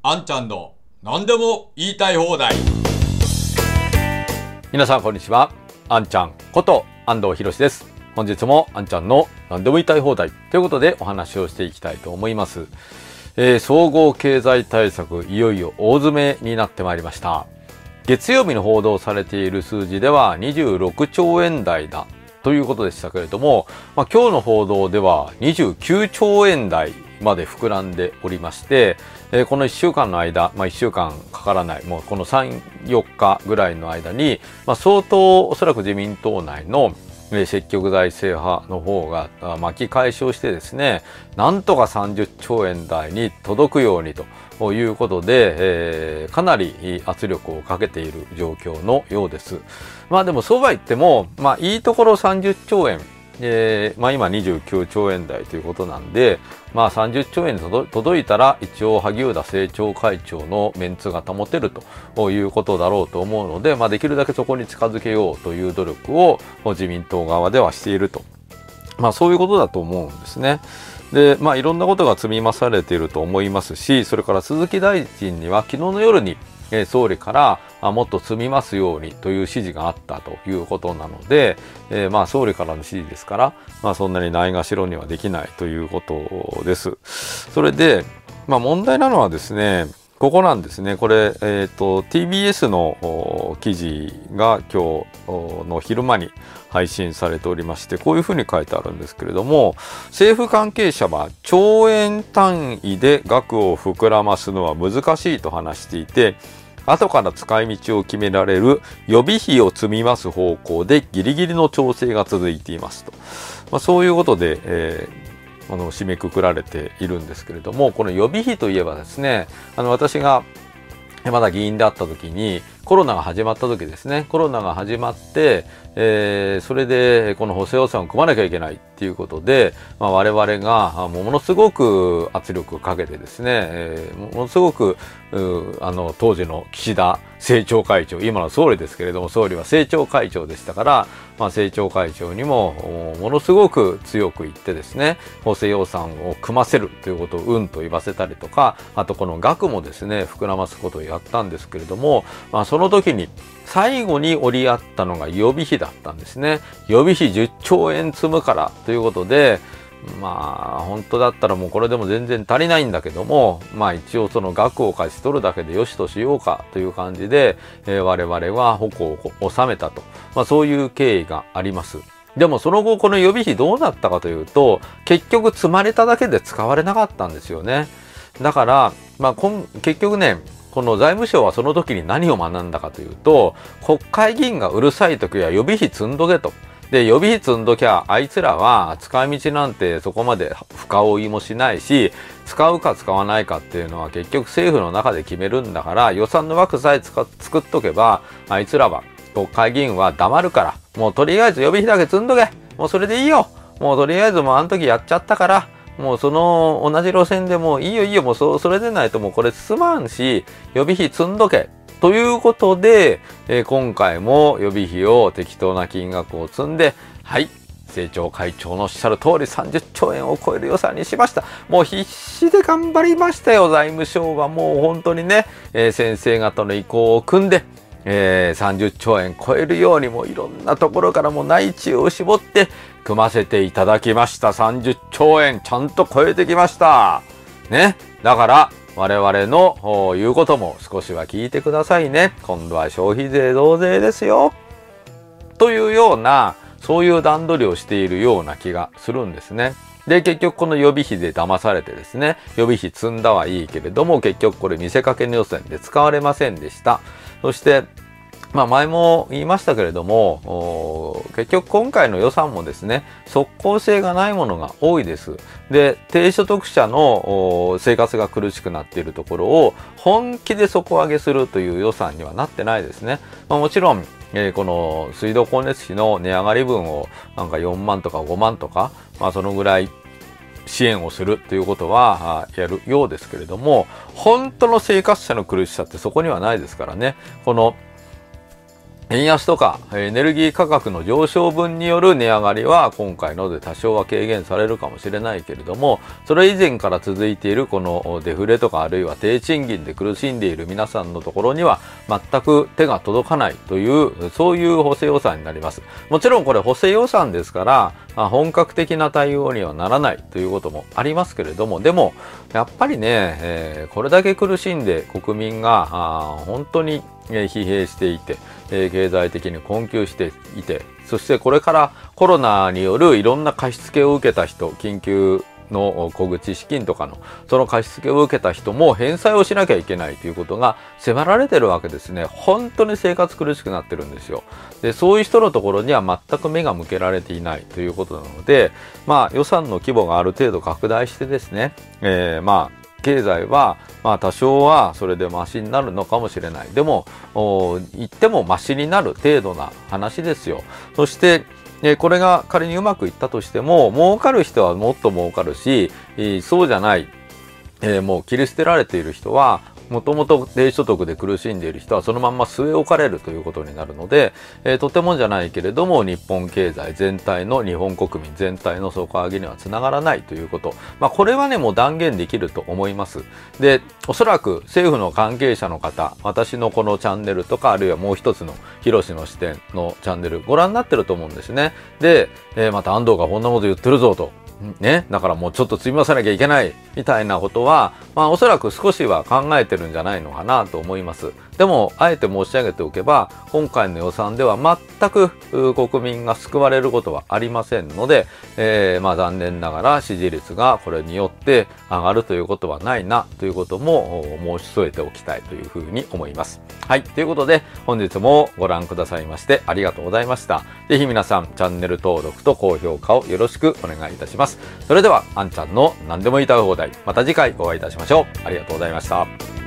あんちゃんの何でも言いたい放題。皆さんこんにちは。あんちゃんこと安藤博です。本日もあんちゃんの何でも言いたい放題ということでお話をしていきたいと思います、えー、総合経済対策いよいよ大詰めになってまいりました。月曜日の報道されている数字では26兆円台だということでしたけれども、まあ、今日の報道では29兆円台まで膨らんでおりまして、えー、この1週間の間、まあ、1週間かからない、もうこの3、4日ぐらいの間に、まあ、相当おそらく自民党内の積極財政派の方が巻き返しをしてですね、なんとか30兆円台に届くようにということで、えー、かなり圧力をかけている状況のようです。まあでもそうは言っても、まあいいところ30兆円えー、まあ今29兆円台ということなんで、まあ30兆円に届いたら一応萩生田政調会長のメンツが保てるということだろうと思うので、まあできるだけそこに近づけようという努力を自民党側ではしていると。まあそういうことだと思うんですね。で、まあいろんなことが積み増されていると思いますし、それから鈴木大臣には昨日の夜にえ総理からもっと積みますようにという指示があったということなので、えー、まあ総理からの指示ですから、まあそんなにないがしろにはできないということです。それで、まあ問題なのはですね、ここなんですね。これ、えっ、ー、と、TBS の記事が今日の昼間に配信されておりまして、こういうふうに書いてあるんですけれども、政府関係者は兆円単位で額を膨らますのは難しいと話していて、後から使い道を決められる予備費を積みます方向でギリギリの調整が続いていますと。まあ、そういうことで、えー、あの締めくくられているんですけれども、この予備費といえばですね、あの私がまだ議員であった時にコロナが始まった時ですね。コロナが始まって、えー、それでこの補正予算を組まなきゃいけないっていうことで、まあ、我々がものすごく圧力をかけてですね、えー、ものすごくあの当時の岸田政調会長今の総理ですけれども総理は政調会長でしたから、まあ、政調会長にもものすごく強く言ってですね補正予算を組ませるということをうんと言わせたりとかあとこの額もですね膨らますことをやったんですけれども、まあ、その時に最後に折り合ったのが予備費だったんですね予備費10兆円積むからということでまあ本当だったらもうこれでも全然足りないんだけどもまあ一応その額を貸し取るだけでよしとしようかという感じで、えー、我々は矛を収めたと、まあ、そういう経緯があります。でもその後この予備費どうなったかというと結局積まれただけで使われなかったんですよね。だから、まあ、結局ねこの財務省はその時に何を学んだかというと国会議員がうるさい時は予備費積んどけと。で、予備費積んどきゃ、あいつらは使い道なんてそこまで深追いもしないし、使うか使わないかっていうのは結局政府の中で決めるんだから、予算の枠さえ作っとけば、あいつらは、国会議員は黙るから、もうとりあえず予備費だけ積んどけ。もうそれでいいよ。もうとりあえずもうあの時やっちゃったから、もうその同じ路線でもういいよいいよもうそそれでないともうこれ進まんし予備費積んどけということで、えー、今回も予備費を適当な金額を積んで、はい、政調会長のおっしゃる通り30兆円を超える予算にしました。もう必死で頑張りましたよ、財務省は。もう本当にね、えー、先生方の意向を組んで、えー、30兆円超えるようにもいろんなところからも内地を絞って組ませていただきました。30兆円ちゃんと超えてきました。ね。だから、我々の言うことも少しは聞いてくださいね。今度は消費税増税ですよ。というような、そういう段取りをしているような気がするんですね。で、結局この予備費で騙されてですね、予備費積んだはいいけれども、結局これ見せかけの予算で使われませんでした。そして、まあ前も言いましたけれども、結局今回の予算もですね、即効性がないものが多いです。で、低所得者の生活が苦しくなっているところを本気で底上げするという予算にはなってないですね。まあ、もちろん、えー、この水道光熱費の値上がり分をなんか4万とか5万とか、まあそのぐらい支援をするということはやるようですけれども、本当の生活者の苦しさってそこにはないですからね。この円安とかエネルギー価格の上昇分による値上がりは今回ので多少は軽減されるかもしれないけれどもそれ以前から続いているこのデフレとかあるいは低賃金で苦しんでいる皆さんのところには全く手が届かないというそういう補正予算になります。もちろんこれ補正予算ですから本格的な対応にはならないということもありますけれどもでもやっぱりね、えー、これだけ苦しんで国民が本当に疲弊していて経済的に困窮していて、そしてこれからコロナによるいろんな貸し付けを受けた人、緊急の小口資金とかのその貸し付けを受けた人も返済をしなきゃいけないということが迫られてるわけですね。本当に生活苦しくなってるんですよ。で、そういう人のところには全く目が向けられていないということなので、まあ予算の規模がある程度拡大してですね、えー、まあ経済は、まあ多少はそれでマシになるのかもしれない。でも、言ってもマシになる程度な話ですよ。そして、これが仮にうまくいったとしても、儲かる人はもっと儲かるし、そうじゃない、えー、もう切り捨てられている人は、もともと低所得で苦しんでいる人はそのまんま据え置かれるということになるので、えー、とてもじゃないけれども日本経済全体の日本国民全体の底上げにはつながらないということ。まあこれはねもう断言できると思います。で、おそらく政府の関係者の方、私のこのチャンネルとかあるいはもう一つの広しの視点のチャンネルご覧になってると思うんですね。で、えー、また安藤がこんなこと言ってるぞと。ね、だからもうちょっと積み増さなきゃいけないみたいなことは、まあおそらく少しは考えてるんじゃないのかなと思います。でも、あえて申し上げておけば、今回の予算では全く国民が救われることはありませんので、えー、まあ残念ながら支持率がこれによって上がるということはないなということも申し添えておきたいというふうに思います。はい。ということで、本日もご覧くださいましてありがとうございました。ぜひ皆さん、チャンネル登録と高評価をよろしくお願いいたしますます。それでは、あんちゃんの何でも言いたい放題。また次回お会いいたしましょう。ありがとうございました。